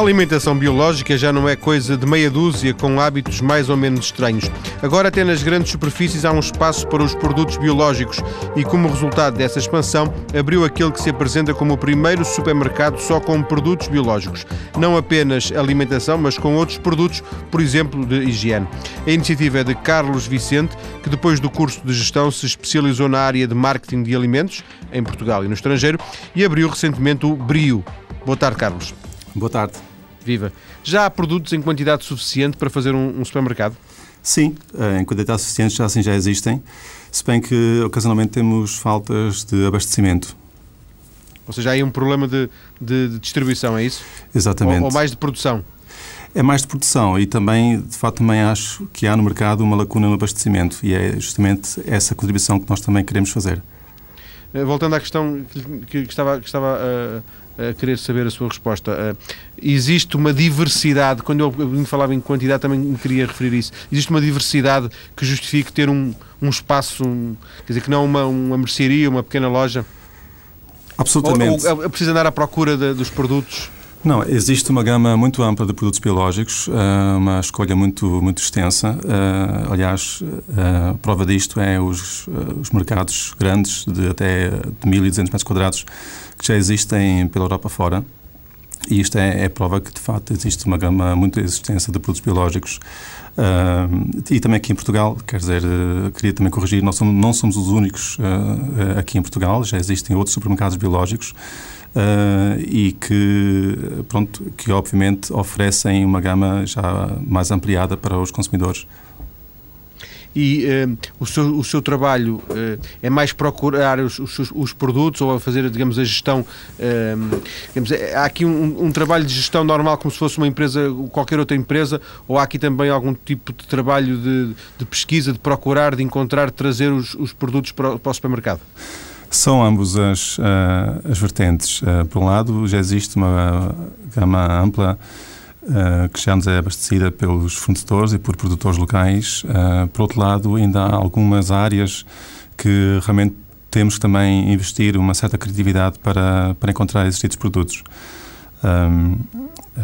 alimentação biológica já não é coisa de meia dúzia com hábitos mais ou menos estranhos. Agora, até nas grandes superfícies, há um espaço para os produtos biológicos e, como resultado dessa expansão, abriu aquele que se apresenta como o primeiro supermercado só com produtos biológicos. Não apenas alimentação, mas com outros produtos, por exemplo, de higiene. A iniciativa é de Carlos Vicente, que depois do curso de gestão se especializou na área de marketing de alimentos, em Portugal e no estrangeiro, e abriu recentemente o Brio. Boa tarde, Carlos. Boa tarde. Viva. Já há produtos em quantidade suficiente para fazer um, um supermercado? Sim, eh, em quantidade suficiente já assim já existem, se bem que ocasionalmente temos faltas de abastecimento. Ou seja, há aí um problema de, de, de distribuição, é isso? Exatamente. Ou, ou, mais de produção? É mais de produção e também, de facto, também acho que há no mercado uma lacuna no abastecimento e é justamente essa contribuição que nós também queremos fazer. Eh, voltando à questão que, que estava, que estava uh, querer saber a sua resposta. Uh, existe uma diversidade, quando eu falava em quantidade também me queria referir isso, existe uma diversidade que justifique ter um, um espaço, um, quer dizer, que não uma, uma mercearia, uma pequena loja? Absolutamente. Ou, ou, ou precisa andar à procura de, dos produtos? Não, existe uma gama muito ampla de produtos biológicos, eh, uma escolha muito, muito extensa. Eh, aliás, a prova disto é os, os mercados grandes, de até de 1.200 metros quadrados, que já existem pela Europa fora. E isto é, é prova que, de facto, existe uma gama muito extensa de produtos biológicos. E também aqui em Portugal, quer dizer, queria também corrigir, nós somos, não somos os únicos aqui em Portugal, já existem outros supermercados biológicos e que, pronto, que obviamente oferecem uma gama já mais ampliada para os consumidores e uh, o, seu, o seu trabalho uh, é mais procurar os, os, os, produtos ou fazer, digamos, a gestão. Uh, digamos, há aqui um, um, trabalho de gestão normal, como se fosse uma empresa, qualquer outra empresa, ou há aqui também algum tipo de trabalho de, de pesquisa, de procurar, de encontrar, de trazer os, os produtos para, para o supermercado? São ambos as, as vertentes. por um lado, já existe uma gama ampla uh, que já nos é abastecida pelos fornecedores e por produtores locais. Por outro lado, ainda há algumas áreas que realmente temos que também investir uma certa criatividade para, para encontrar esses produtos. Um,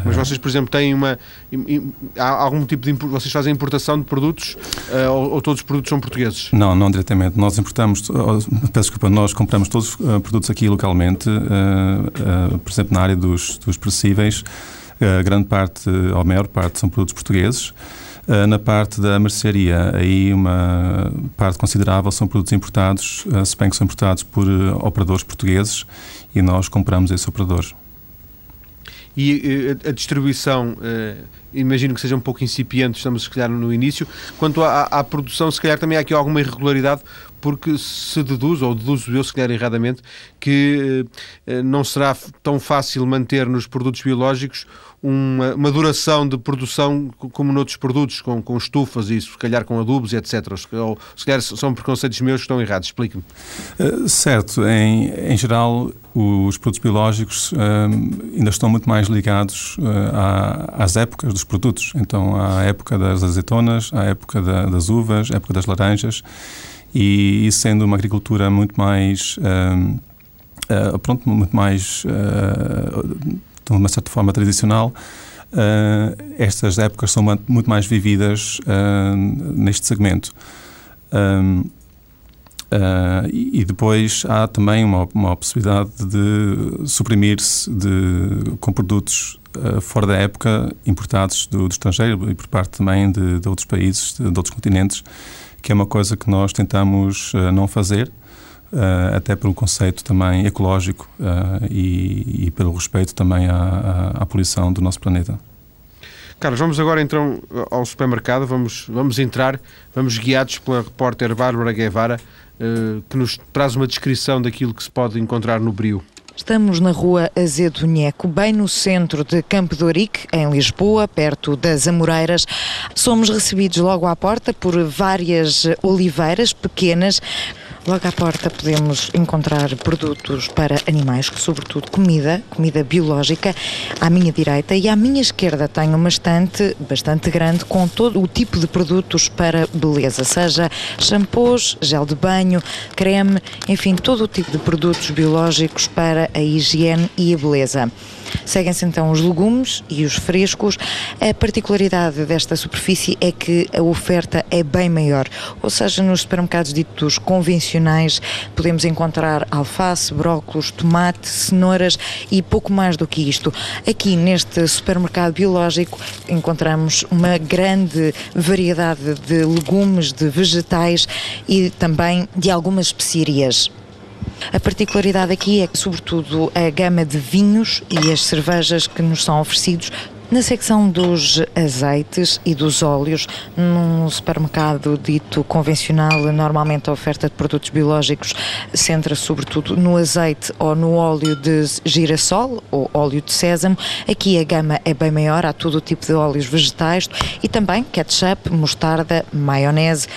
mas vocês, por exemplo, têm uma. Há algum tipo de. Vocês fazem importação de produtos uh, ou, todos os produtos são portugueses? Não, não diretamente. Nós importamos. Peço desculpa, nós compramos todos os produtos aqui localmente, uh, por exemplo, na área dos, dos perecíveis. Grande parte, ou a maior parte, são produtos portugueses. Eh, na parte da mercearia, aí uma parte considerável são produtos importados, eh, se bem que são importados por eh, operadores portugueses e nós compramos esses operadores. E a, distribuição, imagino que seja um pouco incipiente, estamos se calhar no início. Quanto à, à, produção, se calhar também há aqui alguma irregularidade, porque se deduz, ou deduzo eu se calhar erradamente, que eh, não será tão fácil manter nos produtos biológicos uma, uma duração de produção como noutros produtos, com, com estufas e se calhar com adubos etc. Ou se calhar são preconceitos meus que estão errados. Explique-me. Uh, certo. Em, em geral, os produtos biológicos uh, ainda estão muito mais ligados uh, às épocas dos produtos. Então, à época das azeitonas, à época da, das uvas, à época das laranjas e isso sendo uma agricultura muito mais uh, uh, pronto muito mais uh, de uma certa forma tradicional estas épocas são muito mais vividas neste segmento. Um, e depois há também uma, uma possibilidade de suprimir-se com produtos fora da época importados do, do, estrangeiro e por parte também de, de outros países, de, de outros continentes que é uma coisa que nós tentamos uh, não fazer, uh, até pelo conceito também ecológico uh, e, e, pelo respeito também à, à, à, poluição do nosso planeta. Carlos, vamos agora então ao supermercado, vamos, vamos entrar, vamos guiados pela repórter Bárbara Guevara, que nos traz uma descrição daquilo que se pode encontrar no Brio. Estamos na rua Azedo Nheco, bem no centro de Campo de Ourique, em Lisboa, perto das Amoreiras. Somos recebidos logo à porta por várias oliveiras pequenas Logo à porta podemos encontrar produtos para animais, sobretudo comida, comida biológica, à minha direita e à minha esquerda tenho uma estante bastante grande com todo o tipo de produtos para beleza, seja shampoos, gel de banho, creme, enfim, todo o tipo de produtos biológicos para a higiene e a beleza. Seguem-se então os legumes e os frescos. A particularidade desta superfície é que a oferta é bem maior, ou seja, nos supermercados ditos convencionais podemos encontrar alface, brócolos, tomate, cenouras e pouco mais do que isto. Aqui neste supermercado biológico encontramos uma grande variedade de legumes, de vegetais e também de algumas especiarias. A particularidade aqui é que, sobretudo, a gama de vinhos e as cervejas que nos são oferecidos na secção dos azeites e dos óleos, num supermercado dito convencional, normalmente a oferta de produtos biológicos centra-se sobretudo no azeite ou no óleo de girassol ou óleo de sésamo. Aqui a gama é bem maior, há todo o tipo de óleos vegetais e também ketchup, mostarda, maionese,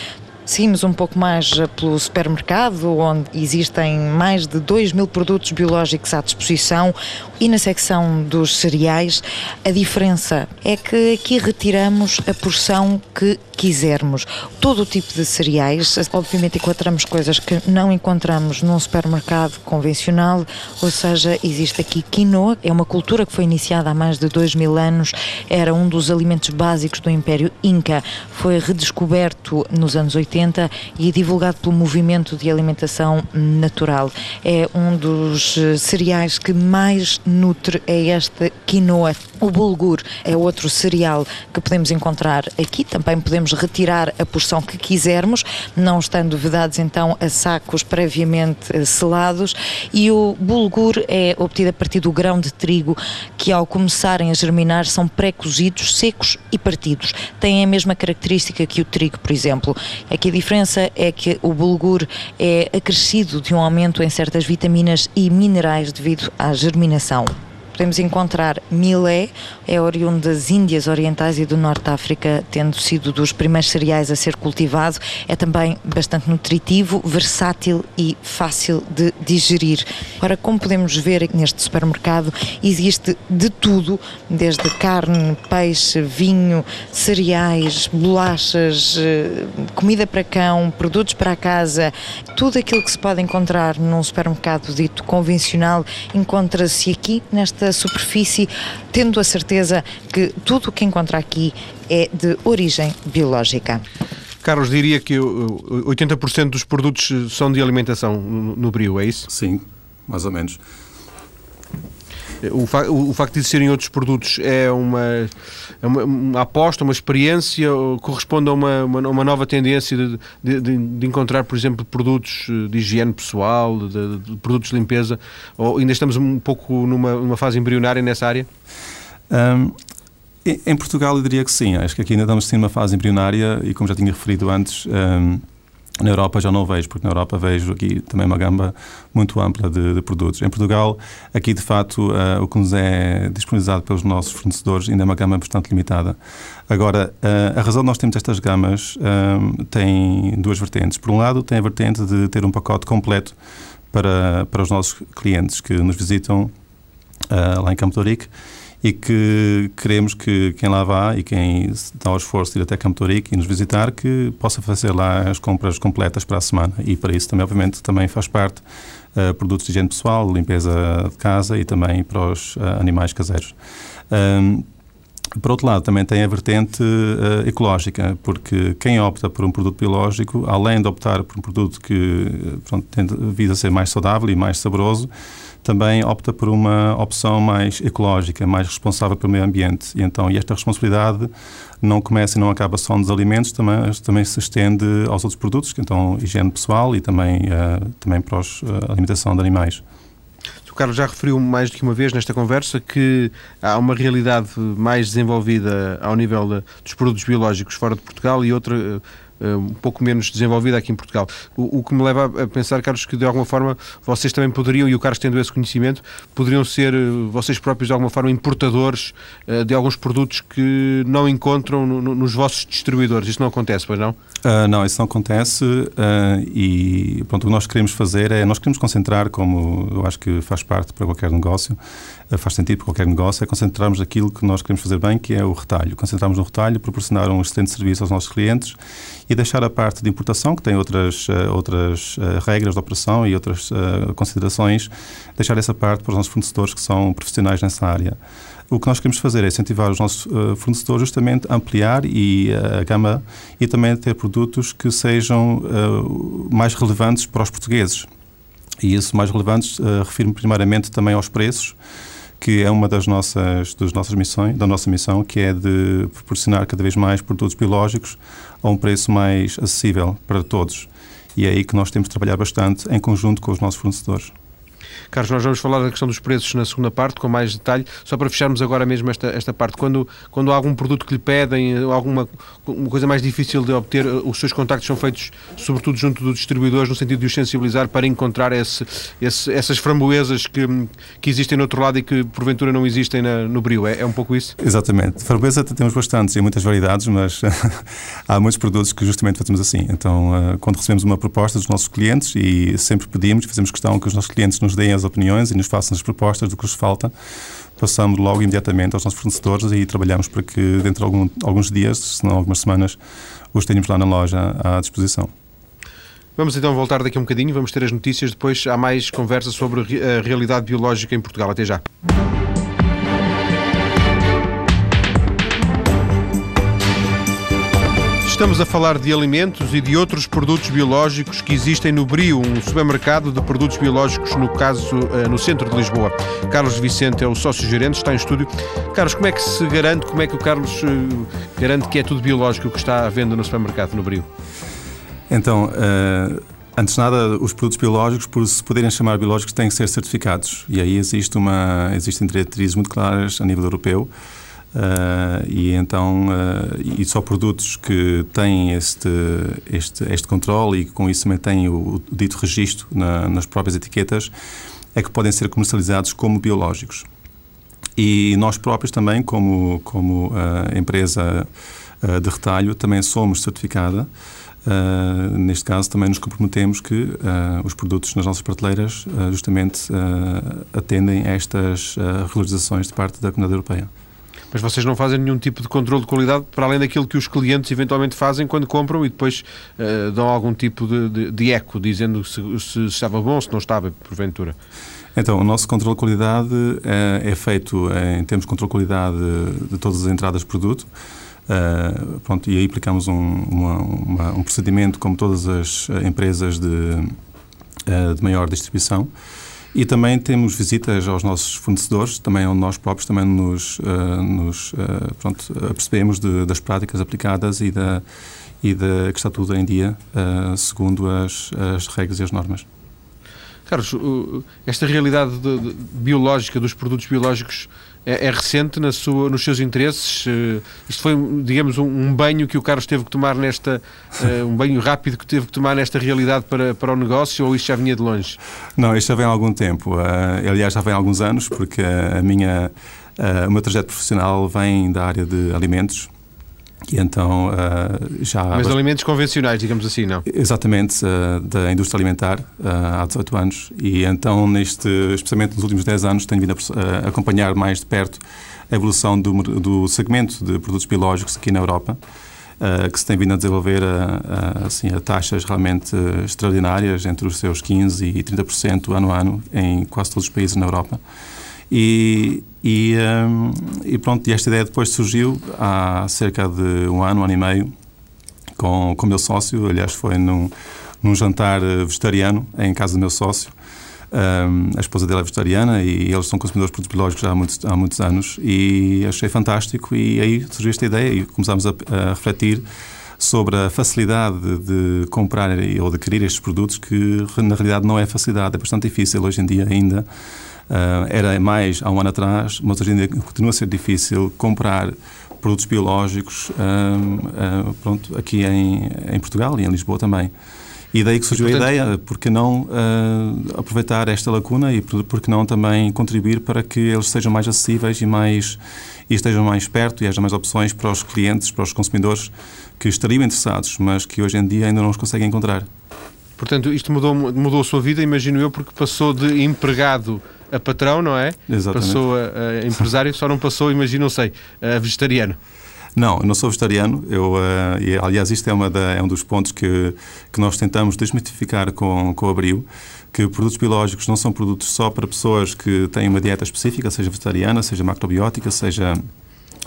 Seguimos um pouco mais eh, pelo supermercado, onde existem mais de 2 mil produtos biológicos à disposição, e na secção dos cereais, a diferença é que aqui retiramos a porção que quisermos. Todo o tipo de cereais, obviamente encontramos coisas que não encontramos num supermercado convencional, ou seja, existe aqui quinoa, é uma cultura que foi iniciada há mais de dois mil anos, era um dos alimentos básicos do Império Inca, foi redescoberto nos anos 80 e divulgado pelo movimento de alimentação natural. É um dos cereais que mais nutre é esta quinoa. O bulgur é outro cereal que podemos encontrar aqui, também podemos podemos retirar a porção que quisermos, não estando vedados então a sacos previamente eh, selados. E o bulgur é obtido a partir do grão de trigo que, ao começarem a germinar, são pré-cozidos, secos e partidos. Têm a mesma característica que o trigo, por exemplo. Aqui a diferença é que o bulgur é acrescido de um aumento em certas vitaminas e minerais devido à germinação podemos encontrar milé, é oriundo das Índias Orientais e do Norte da África, tendo sido dos primeiros cereais a ser cultivado. É também bastante nutritivo, versátil e fácil de digerir. Ora, como podemos ver neste supermercado, existe de tudo, desde carne, peixe, vinho, cereais, bolachas, eh, comida para cão, produtos para a casa, tudo aquilo que se pode encontrar num supermercado dito convencional encontra-se aqui nesta superfície, tendo a certeza que tudo o que encontra aqui é de origem biológica. Carlos, diria que 80% dos produtos são de alimentação no Brio, é isso? Sim, mais ou menos. O, fa o, facto de existirem outros produtos é uma, é uma, uma, aposta, uma experiência, corresponde a uma, uma, uma nova tendência de, de, de, encontrar, por exemplo, produtos de higiene pessoal, de, de, produtos de limpeza, ou ainda estamos um pouco numa, numa fase embrionária nessa área? Um, em Portugal eu diria que sim, acho que aqui ainda estamos numa fase embrionária e como já tinha referido antes, um, na Europa já não vejo, porque na Europa vejo aqui também uma gama muito ampla de, de produtos. Em Portugal, aqui de facto, uh, o que nos é disponibilizado pelos nossos fornecedores ainda é uma gama bastante limitada. Agora, uh, a razão de nós termos estas gamas uh, tem duas vertentes. Por um lado, tem a vertente de ter um pacote completo para, para os nossos clientes que nos visitam lá em Campo de Ourique e que queremos que quem lá vá e quem dá o esforço de ir até Campo Torique e nos visitar que possa fazer lá as compras completas para a semana e para isso também obviamente também faz parte uh, produtos de higiene pessoal, limpeza de casa e também para os uh, animais caseiros. Um, por outro lado, também tem a vertente uh, ecológica, porque quem opta por um produto biológico, além de optar por um produto que pronto, tem vindo a ser mais saudável e mais saboroso, também opta por uma opção mais ecológica, mais responsável pelo meio ambiente. E então, e esta responsabilidade não começa e não acaba só nos alimentos, também, também se estende aos outros produtos, que então higiene pessoal e também, uh, também para a alimentação de animais. O Carlos já referiu mais do que uma vez nesta conversa que há uma realidade mais desenvolvida ao nível de, dos produtos biológicos fora de Portugal e outra eh, um pouco menos desenvolvida aqui em Portugal. O, o, que me leva a pensar, Carlos, que de alguma forma vocês também poderiam, e o Carlos tendo esse conhecimento, poderiam ser eh, vocês próprios de alguma forma importadores uh, de alguns produtos que não encontram no, no, nos vossos distribuidores. Isso não acontece, pois não? Uh, não, isso não acontece uh, e pronto, o que nós queremos fazer é, nós queremos concentrar, como eu acho que faz parte para qualquer negócio, faz sentido para qualquer negócio, é concentrarmos aquilo que nós queremos fazer bem, que é o retalho. Concentrarmos no retalho, proporcionar um excelente serviço aos nossos clientes e deixar a parte de importação, que tem outras, uh, outras uh, regras de operação e outras considerações, deixar essa parte para os nossos fornecedores que são profissionais nessa área. O que nós queremos fazer é incentivar os nossos fornecedores justamente a ampliar e a gama e também ter produtos que sejam mais relevantes para os portugueses. E isso mais relevantes refiro-me primeiramente também aos preços, que é uma das nossas, das nossas missões, da nossa missão, que é de proporcionar cada vez mais produtos biológicos a um preço mais acessível para todos. E é aí que nós temos de trabalhar bastante em conjunto com os nossos fornecedores. Carlos, nós vamos falar da questão dos preços na segunda parte, com mais detalhe, só para fecharmos agora mesmo esta, esta parte. Quando, quando há algum produto que lhe pedem, alguma uma coisa mais difícil de obter, os seus contactos são feitos sobretudo junto dos distribuidores, no sentido de os sensibilizar para encontrar esse, esse, essas framboesas que, que existem no outro lado e que porventura não existem na, no Brio. É, é um pouco isso? Exatamente. Framboesa temos bastantes e muitas variedades, mas há muitos produtos que justamente fazemos assim. Então, eh, quando recebemos uma proposta dos nossos clientes e sempre pedimos, fazemos questão que os nossos clientes nos deem as opiniões e nos façam as propostas do que nos falta, passamos logo imediatamente aos nossos fornecedores e trabalhamos para que dentro de algum, alguns dias, se não algumas semanas, os tenhamos lá na loja à disposição. Vamos então voltar daqui a um bocadinho, vamos ter as notícias, depois há mais conversa sobre a realidade biológica em Portugal. Até já. Estamos a falar de alimentos e de outros produtos biológicos que existem no Brio, um supermercado de produtos biológicos, no caso, eh, no centro de Lisboa. Carlos Vicente é o sócio-gerente, está em estúdio. Carlos, como é que se garante, como é que o Carlos eh, garante que é tudo biológico que está à venda no supermercado no Brio? Então, uh, antes de nada, os produtos biológicos, por se poderem chamar biológicos, têm que ser certificados. E aí existe uma, existem diretrizes muito claras a nível europeu Uh, e então uh, e só produtos que têm este este este controle e com isso também têm o, o dito registro na, nas próprias etiquetas é que podem ser comercializados como biológicos e nós próprios também como como uh, empresa de retalho também somos certificada neste caso também nos comprometemos que os produtos nas nossas prateleiras justamente atendem a estas regularizações de parte da Comunidade Europeia. Mas vocês não fazem nenhum tipo de controle de qualidade para além daquilo que os clientes eventualmente fazem quando compram e depois uh, dão algum tipo de, de, de eco, dizendo se, se, estava bom se não estava, porventura? Então, o nosso controle de qualidade é, é feito em termos de controle de qualidade de todas as entradas de produto. Uh, pronto, e aí aplicamos um, uma, uma, um procedimento como todas as empresas de, uh, de maior distribuição. E também temos visitas aos nossos fornecedores, também onde nós próprios também nos, uh, nos uh, pronto, percebemos de, das práticas aplicadas e, da, e da, que está tudo em dia, uh, segundo as, as regras e as normas. Carlos, esta realidade de, de, biológica dos produtos biológicos é, é recente na sua, nos seus interesses? Uh, isto foi, digamos, um, um, banho que o Carlos teve que tomar nesta, uh, um banho rápido que teve que tomar nesta realidade para, para o negócio ou isto já vinha de longe? Não, isto já vem há algum tempo. Uh, aliás, já vem há alguns anos, porque a minha, o meu trajeto profissional vem da área de alimentos. E então uh, já. Mas bast... alimentos convencionais, digamos assim, não? Exatamente, uh, da indústria alimentar, uh, há 18 anos. E então, neste, especialmente nos últimos 10 anos, tenho vindo a acompanhar mais de perto a evolução do, do segmento de produtos biológicos aqui na Europa. que se tem vindo a desenvolver a, a, assim, a taxas realmente extraordinárias, entre os seus 15% e 30% ano a ano, em quase todos os países na Europa. E, e, um, e pronto, e esta ideia depois surgiu há cerca de um ano, um ano e meio, com o meu sócio. Aliás, foi num, num jantar vegetariano em casa do meu sócio. Um, a esposa dele é vegetariana e eles são consumidores de produtos biológicos há muitos, há muitos anos e achei fantástico e aí surgiu esta ideia e começámos a, a refletir sobre a facilidade de comprar ou de adquirir estes produtos que na realidade não é facilidade, é bastante difícil hoje em dia ainda era mais há um ano atrás, mas hoje em dia continua a ser difícil comprar produtos biológicos uh, uh, pronto, aqui em, em Portugal e em Lisboa também. E daí que surgiu portanto, a ideia, porque não uh, aproveitar esta lacuna e porque não também contribuir para que eles sejam mais acessíveis e mais e estejam mais perto e haja mais opções para os clientes, para os consumidores que estariam interessados, mas que hoje em dia ainda não os conseguem encontrar. Portanto, isto mudou, mudou a sua vida, imagino eu, porque passou de empregado a patrão, não é? Exatamente. Passou a, a empresário, só não passou, imagino, não sei, a vegetariano. Não, eu não sou vegetariano. Eu, uh, e, aliás, isto é, da, é um dos pontos que, que nós tentamos desmitificar com, com o Abril, que produtos biológicos não são produtos só para pessoas que têm uma dieta específica, seja vegetariana, seja macrobiótica, seja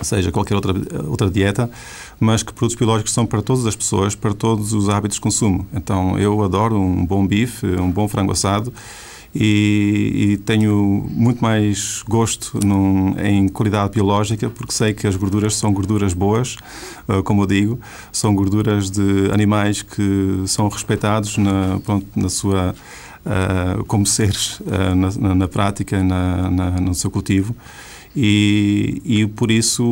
seja qualquer outra, outra dieta, mas que produtos biológicos são para todas as pessoas, para todos os hábitos de consumo. Então, eu adoro um bom bife, um bom frango assado, e, e, tenho muito mais gosto num, em qualidade biológica porque sei que as gorduras são gorduras boas, uh, como eu digo, são gorduras de animais que são respeitados na, pronto, na sua uh, como seres uh, na, na, na, prática, na, no seu cultivo. E, e, por isso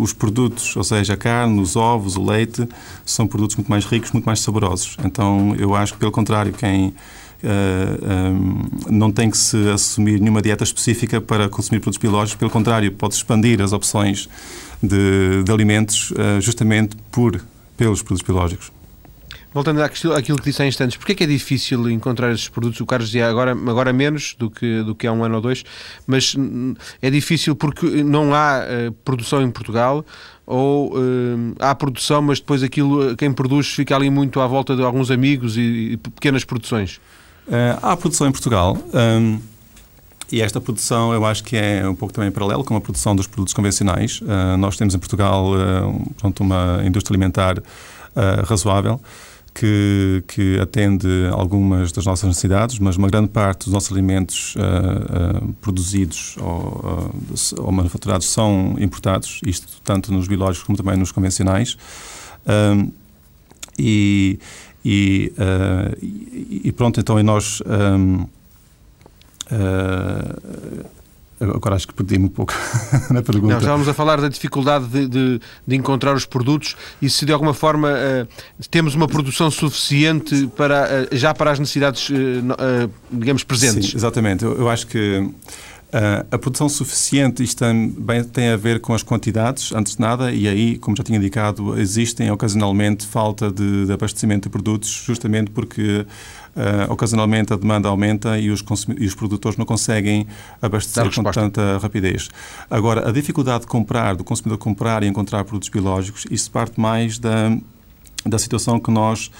os produtos, ou seja, a carne, os ovos, o leite, são produtos muito mais ricos, muito mais saborosos. Então eu acho que, pelo contrário, quem eh, um, não tem que se assumir nenhuma dieta específica para consumir produtos biológicos, pelo contrário, pode expandir as opções de, de alimentos uh, justamente por, pelos produtos biológicos. Voltando àquilo que disse há instantes, porquê é que é difícil encontrar esses produtos? O Carlos dizia agora, agora menos do que, do que há um ano ou dois, mas hum, é difícil porque não há uh, produção em Portugal ou uh, há produção, mas depois aquilo, quem produz fica ali muito à volta de alguns amigos e, e pequenas produções? Uh, há produção em Portugal. Um, e esta produção eu acho que é um pouco também paralelo com a produção dos produtos convencionais. Uh, nós temos em Portugal uh, pronto, uma indústria alimentar razoável que, que, atende algumas das nossas necessidades, mas uma grande parte dos nossos alimentos produzidos ou, ou, manufaturados são importados, isto tanto nos biológicos como também nos convencionais. e e, uh, e, pronto, então e nós. Um, uh, eh, Agora acho que perdi-me um pouco na pergunta. Não, estávamos a falar da dificuldade de, de, de, encontrar os produtos e se de alguma forma uh, temos uma produção suficiente para, uh, já para as necessidades, uh, digamos, presentes. Sim, exatamente. Eu, eu acho que Uh, a produção suficiente, isto também tem a ver com as quantidades, antes de nada, e aí, como já tinha indicado, existem ocasionalmente falta de, de abastecimento de produtos, justamente porque uh, ocasionalmente a demanda aumenta e os, e os produtores não conseguem abastecer com tanta rapidez. Agora, a dificuldade de comprar, do consumidor comprar e encontrar produtos biológicos, isso parte mais da, da situação que nós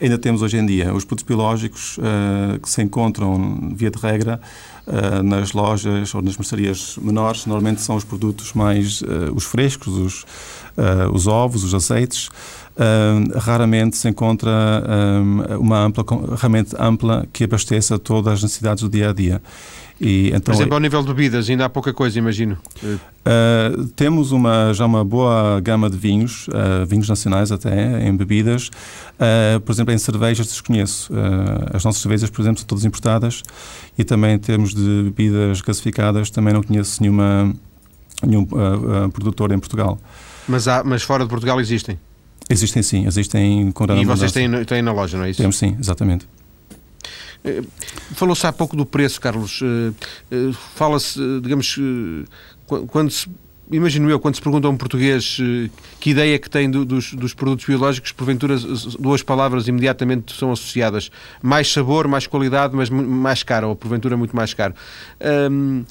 ainda temos hoje em dia. Os produtos biológicos uh, que se encontram, via de regra, uh, nas lojas ou nas mercearias menores, normalmente são os produtos mais uh, os frescos, os, os ovos, os azeites. Raramente se encontra uma ampla, realmente ampla que abasteça todas as necessidades do dia a dia. E, então, Por exemplo, ao nível de bebidas, ainda há pouca coisa, imagino. Uh, temos uma, já uma boa gama de vinhos, uh, vinhos nacionais até, em bebidas. Uh, por exemplo, em cervejas desconheço. as nossas cervejas, por exemplo, são todas importadas e também em termos de bebidas gasificadas também não conheço nenhuma, nenhum produtor em Portugal. Mas, há, mas fora de Portugal existem? Existem sim, existem com E vocês têm, têm na loja, não é isso? Temos sim, exatamente. Eh, falou-se há pouco do preço, Carlos. Eh, eh, fala-se, digamos, quando se imagino eu, quando se pergunta a um português que ideia que tem do, dos, dos, produtos biológicos, porventura duas palavras imediatamente são associadas. Mais sabor, mais qualidade, mas mais caro, ou porventura muito mais caro. Um,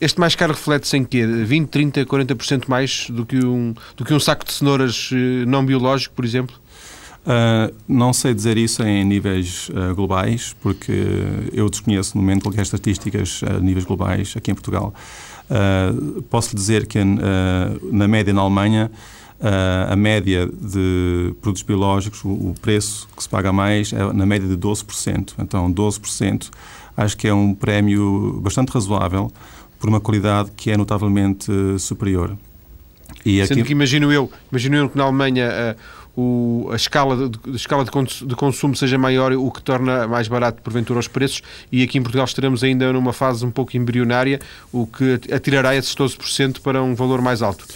este mais caro reflete-se em quê? 20, 30, 40% mais do que, um, do que um saco de cenouras não biológico, por exemplo? Uh, não sei dizer isso em níveis uh, globais, porque eu desconheço no momento qualquer estatísticas a níveis globais aqui em Portugal. Uh, posso dizer que na média na Alemanha, a média de produtos biológicos, o, o, preço que se paga mais é na média de 12%. Então, 12% acho que é um prémio bastante razoável por uma qualidade que é notavelmente superior. E Sendo aqui... que imagino eu, imagino eu que na Alemanha o, a escala, de, a escala de, consumo seja maior, o que torna mais barato, porventura, os preços, e aqui em Portugal estaremos ainda numa fase um pouco embrionária, o que atirará esses 12% para um valor mais alto.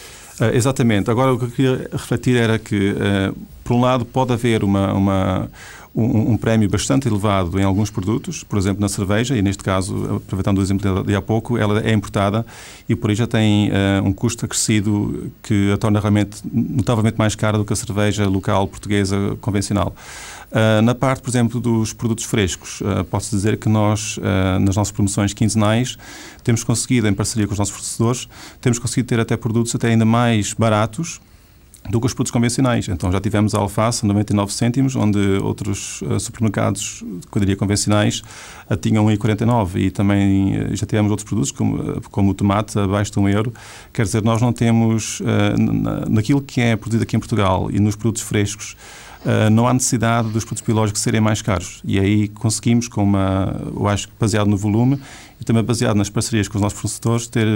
Uh, exatamente. Agora, o que eu queria refletir era que, uh, por um lado, pode haver uma, uma um, um, prémio bastante elevado em alguns produtos, por exemplo, na cerveja, e neste caso, aproveitando o exemplo de há pouco, ela é importada e por aí já tem uh, um custo acrescido que a torna realmente notavelmente mais cara do que a cerveja local portuguesa convencional. Uh, na parte, por exemplo, dos produtos frescos, uh, posso dizer que nós, nas nossas promoções quinzenais, temos conseguido, em parceria com os nossos fornecedores, temos conseguido ter até produtos até ainda mais baratos do que os produtos convencionais. Então já tivemos a alface a 99 cêntimos, onde outros uh, supermercados, eu diria convencionais, a tinham 1,49 e também uh, já tivemos outros produtos, como, uh, como o tomate, abaixo de 1 euro. Quer dizer, nós não temos, naquilo que é produzido aqui em Portugal e nos produtos frescos, não há necessidade dos produtos biológicos serem mais caros. E aí conseguimos, com uma, eu acho que baseado no volume e também baseado nas parcerias com os nossos fornecedores, ter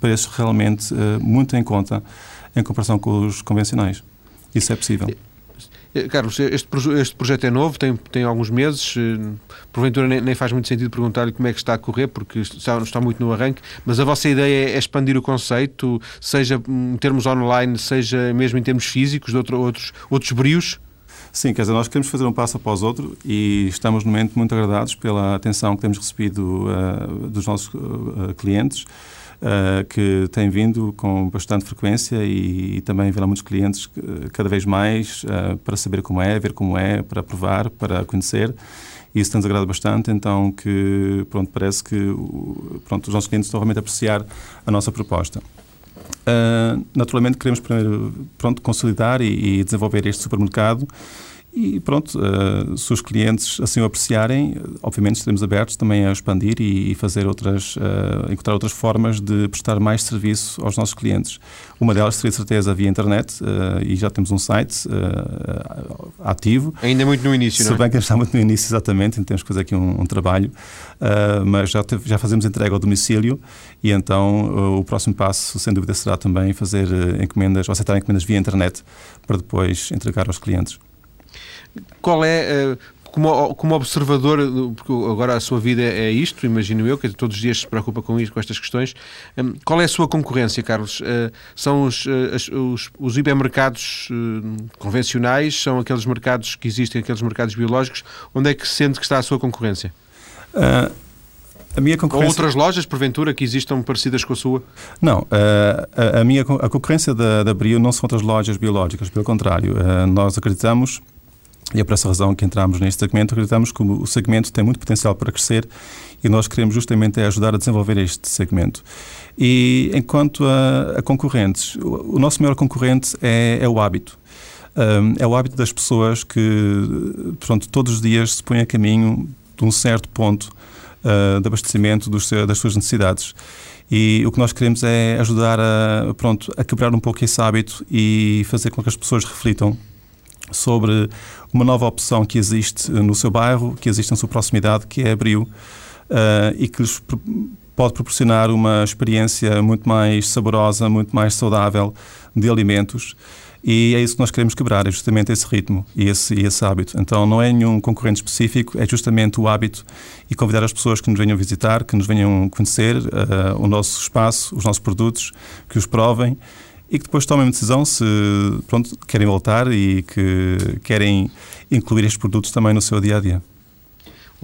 preços realmente muito em conta em comparação com os convencionais. Isso é possível. Eh, Carlos, este, este projeto é novo, tem, tem alguns meses. Eh, porventura nem, nem faz muito sentido perguntar-lhe como é que está a correr, porque está, está muito no arranque. Mas a vossa ideia é expandir o conceito, seja em termos online, seja mesmo em termos físicos, de outro, outros, outros brios? Sim, quer dizer, nós queremos fazer um passo após outro e estamos no momento muito agradados pela atenção que temos recebido uh, dos nossos uh, clientes uh, que tem vindo com bastante frequência e, e também vê lá muitos clientes cada vez mais uh, para saber como é, ver como é, para provar, para conhecer. E isso nos agrada bastante, então que pronto, parece que pronto, os nossos clientes estão realmente a apreciar a nossa proposta. Uh, naturalmente queremos primeiro pronto, consolidar e, e desenvolver este supermercado e pronto, uh, se os clientes assim o apreciarem, obviamente estaremos abertos também a expandir e, e fazer outras, uh, encontrar outras formas de prestar mais serviço aos nossos clientes. Uma delas seria de certeza via internet uh, e já temos um site ativo. Ainda muito no início, se não é? Se bem que está muito no início, exatamente, então temos que fazer aqui um, um trabalho, mas já, teve, já fazemos entrega ao domicílio e então o próximo passo, sem dúvida, será também fazer encomendas, ou aceitar encomendas via internet para depois entregar aos clientes qual é, eh, como, como observador, porque agora a sua vida é isto, imagino eu, que todos os dias se preocupa com isto, com estas questões, hum, qual é a sua concorrência, Carlos? Eh, são os, eh, os, os hipermercados convencionais, são aqueles mercados que existem, aqueles mercados biológicos, onde é que sente que está a sua concorrência? Uh... A minha concorrência... Ou outras lojas, porventura, que existam parecidas com a sua? Não, a, a minha a concorrência da, da Brio não são outras lojas biológicas, pelo contrário. Nós acreditamos e é por essa razão que entramos neste segmento. Acreditamos que o segmento tem muito potencial para crescer e nós queremos justamente ajudar a desenvolver este segmento. E enquanto a, a concorrentes, o, o, nosso maior concorrente é, é o hábito. Um, é o hábito das pessoas que, pronto, todos os dias se põem a caminho de um certo ponto uh, de abastecimento dos, das suas necessidades. E o que nós queremos é ajudar a, pronto, a quebrar um pouco esse hábito e fazer com que as pessoas reflitam sobre uma nova opção que existe no seu bairro, que existe na sua proximidade, que é Abril, uh, e que lhes pode proporcionar uma experiência muito mais saborosa, muito mais saudável de alimentos. E é isso que nós queremos quebrar, é justamente esse ritmo e esse, esse hábito. Então não é nenhum concorrente específico, é justamente o hábito e convidar as pessoas que nos venham visitar, que nos venham conhecer uh, o nosso espaço, os nossos produtos, que os provem e que depois tomem uma decisão se pronto, querem voltar e que querem incluir estes produtos também no seu dia a dia.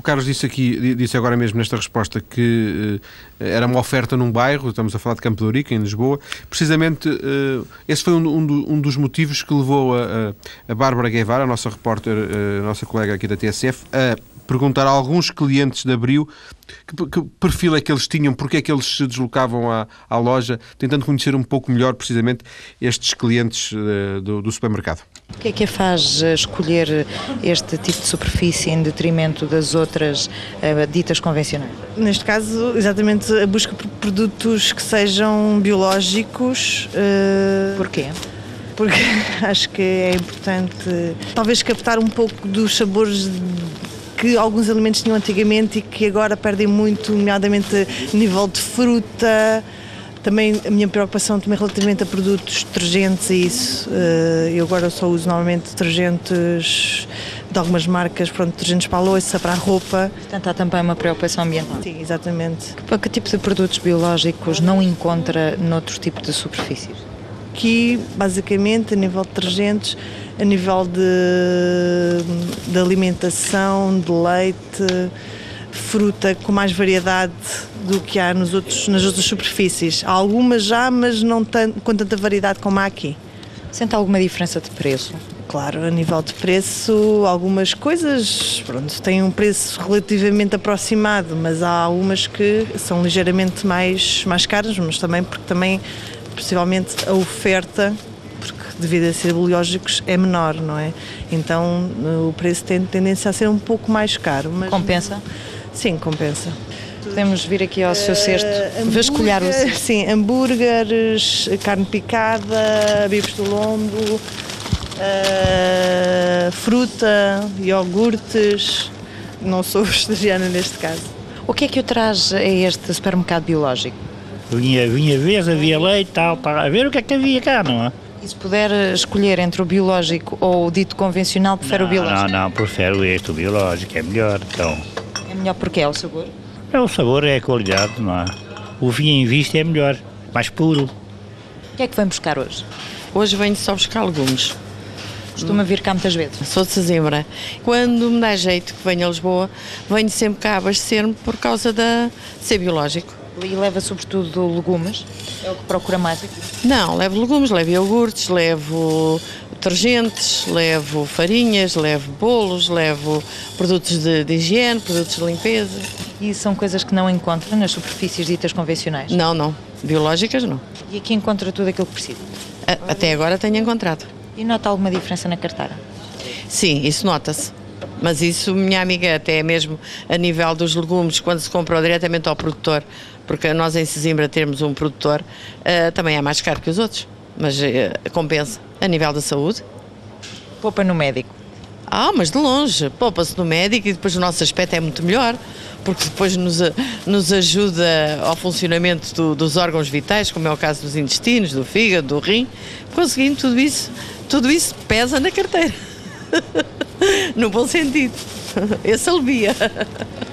O Carlos disse aqui, disse agora mesmo nesta resposta que uh, era uma oferta num bairro, estamos a falar de Campo de Ourique, em Lisboa. Precisamente, uh, esse foi um, um, um, dos motivos que levou a, a Bárbara Guevara, a nossa repórter, uh, a nossa colega aqui da TSF, a perguntar a alguns clientes de Abril que, que perfil é que eles tinham, porque é que eles se deslocavam à, à loja, tentando conhecer um pouco melhor precisamente estes clientes uh, do, do, supermercado. O que é que a faz eh, escolher este tipo de superfície em detrimento das outras uh, ditas convencionais? Neste caso, exatamente a busca por produtos que sejam biológicos. Uh... Porquê? porque acho que é importante talvez captar um pouco dos sabores que alguns alimentos tinham antigamente e que agora perdem muito, nomeadamente nível de fruta. Também a minha preocupação também relativamente a produtos detergentes e isso. Eh, eu agora só uso normalmente detergentes de algumas marcas, pronto, detergentes para a louça, para a roupa. Portanto, há também uma preocupação ambiental. Sim, exatamente. Que, que tipo de produtos biológicos não encontra noutros tipos de superfícies? Aqui, basicamente, a nível de detergentes, a nível de, de alimentação, de leite, fruta com mais variedade do que há nos outros, nas outras superfícies. Há algumas já, mas não com tanta variedade como há aqui. Sente alguma diferença de preço? Claro, a nível de preço, algumas coisas pronto, têm um preço relativamente aproximado, mas há algumas que são ligeiramente mais, mais caras, mas também porque também possivelmente a oferta devido a ser biológicos, é menor, não é? Então o preço tem tendência a ser um pouco mais caro. Mas compensa? Sim, compensa. Podemos vir aqui ao seu cesto, uh, vasculhar o cesto. Sim, hambúrgueres, carne picada, bifes do lombo, uh, fruta, iogurtes. Não sou vegetariana neste caso. O que é que o traz a este supermercado biológico? Vinha, vinha ver, havia leite, tal, tal, a ver o que é que havia cá, não é? E se puder escolher entre o biológico ou o dito convencional, prefere não, o biológico? Não, não, prefiro este, o biológico, é melhor, então. É melhor porque é o sabor? É o sabor, é a qualidade, não é? O vinho em vista é melhor, mais puro. O que é que vem buscar hoje? Hoje venho só buscar legumes. Costuma vir cá muitas vezes? Sou de Sesimbra. Quando me dá jeito que venho a Lisboa, venho sempre cá abastecer-me por causa de ser biológico. E leva sobretudo legumes? É o que procura mais aqui? Não, levo legumes, levo iogurtes, levo detergentes, levo farinhas, levo bolos, levo produtos de, de, higiene, produtos de limpeza. E são coisas que não encontra nas superfícies ditas convencionais? Não, não. Biológicas não. E aqui encontra tudo aquilo que precisa? A, até agora tenho encontrado. E nota alguma diferença na carteira? Sim, isso nota-se. Mas isso, minha amiga, até mesmo a nível dos legumes, quando se comprou diretamente ao produtor, porque nós em Sesimbra temos um produtor, uh, também é mais caro que os outros, mas uh, compensa. A nível da saúde. Poupa no médico. Ah, mas de longe, poupa-se no médico e depois o nosso aspecto é muito melhor, porque depois nos, nos ajuda ao funcionamento do, dos órgãos vitais, como é o caso dos intestinos, do fígado, do rim. Conseguindo tudo isso, tudo isso pesa na carteira. no bom sentido. Esse alivia.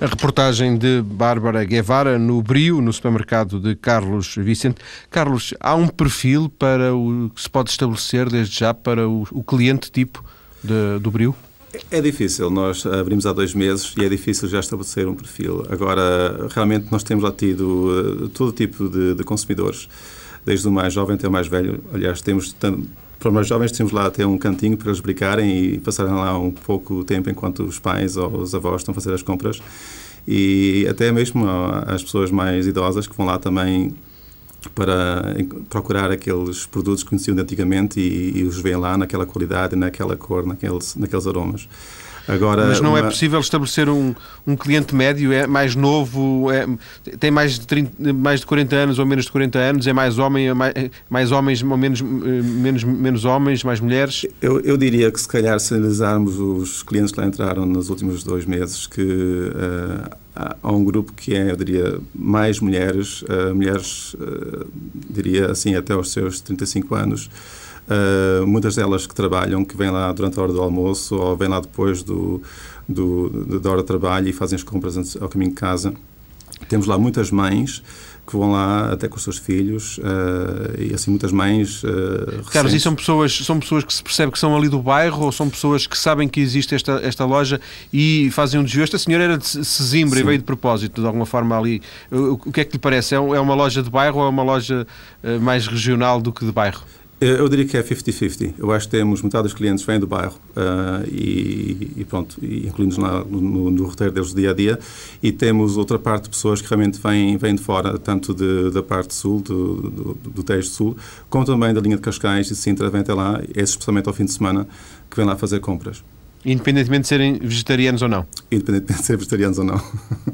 A reportagem de Bárbara Guevara no Brio, no supermercado de Carlos Vicente. Carlos, há um perfil para o que se pode estabelecer desde já para o, o cliente tipo de, do Brio? É difícil, nós abrimos há dois meses e é difícil já estabelecer um perfil. Agora, realmente, nós temos lá tido uh, todo tipo de, de, consumidores, desde o mais jovem até o mais velho. Aliás, temos para os mais jovens temos lá até um cantinho para eles brincarem e passarem lá um pouco o tempo enquanto os pais ou os avós estão a fazer as compras. E até mesmo as pessoas mais idosas que vão lá também para procurar aqueles produtos que conheciam antigamente e, e os veem lá naquela qualidade, naquela cor, naqueles, naqueles aromas. Agora, Mas não é uma... é possível estabelecer um, um cliente médio, é mais novo, é, tem mais de, 30, mais de 40 anos ou menos de 40 anos, é mais homem, é mais, mais homens ou menos, menos, menos homens, mais mulheres? Eu, eu diria que se calhar se analisarmos os clientes que lá entraram nos últimos dois meses, que uh, há um grupo que é, eu diria, mais mulheres, uh, mulheres, uh, diria assim, até aos seus 35 anos, Uh, muitas delas que trabalham, que vêm lá durante a hora do almoço ou vêm lá depois do, do, da hora de trabalho e fazem as compras antes, ao caminho de casa. Temos lá muitas mães que vão lá até com os seus filhos uh, e assim muitas mães uh, Carlos, e são pessoas, são pessoas que se percebe que são ali do bairro ou são pessoas que sabem que existe esta, esta loja e fazem um desvio? Esta senhora era de Sesimbra e veio de propósito, de alguma forma ali. O, o que é que lhe parece? É, é uma loja de bairro ou é uma loja uh, mais regional do que de bairro? Eu diria que é 50-50. Eu acho que temos metade dos clientes vêm do bairro uh, e, e, pronto, e incluímos no, no, roteiro deles do dia a dia. E temos outra parte de pessoas que realmente vêm, vêm de fora, tanto de, da parte sul, do, do, do Tejo Sul, como também da linha de Cascais e Sintra, vêm até lá, especialmente ao fim de semana, que vêm lá fazer compras. Independentemente de serem vegetarianos ou não? Independentemente de serem vegetarianos ou não.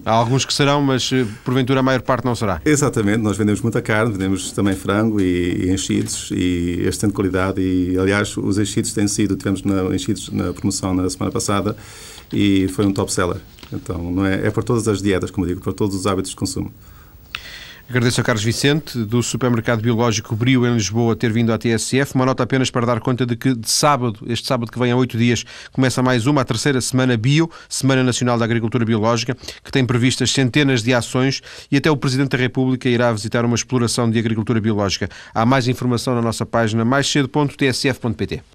Há alguns que serão, mas eh, porventura a maior parte não será. Exatamente, nós vendemos muita carne, vendemos também frango e, e enchidos e este tem de qualidade e aliás os enchidos têm sido, tivemos na, enchidos na promoção na semana passada e foi um top seller. Então não é, é para todas as dietas, como digo, para todos os hábitos de consumo. Agradeço a Carlos Vicente, do supermercado biológico Brio, em Lisboa, ter vindo à TSF. Uma nota apenas para dar conta de que de sábado, este sábado que vem a oito dias, começa mais uma, a terceira Semana Bio, Semana Nacional da Agricultura Biológica, que tem previstas centenas de ações e até o Presidente da República irá visitar uma exploração de agricultura biológica. Há mais informação na nossa página maiscedo.tsf.pt.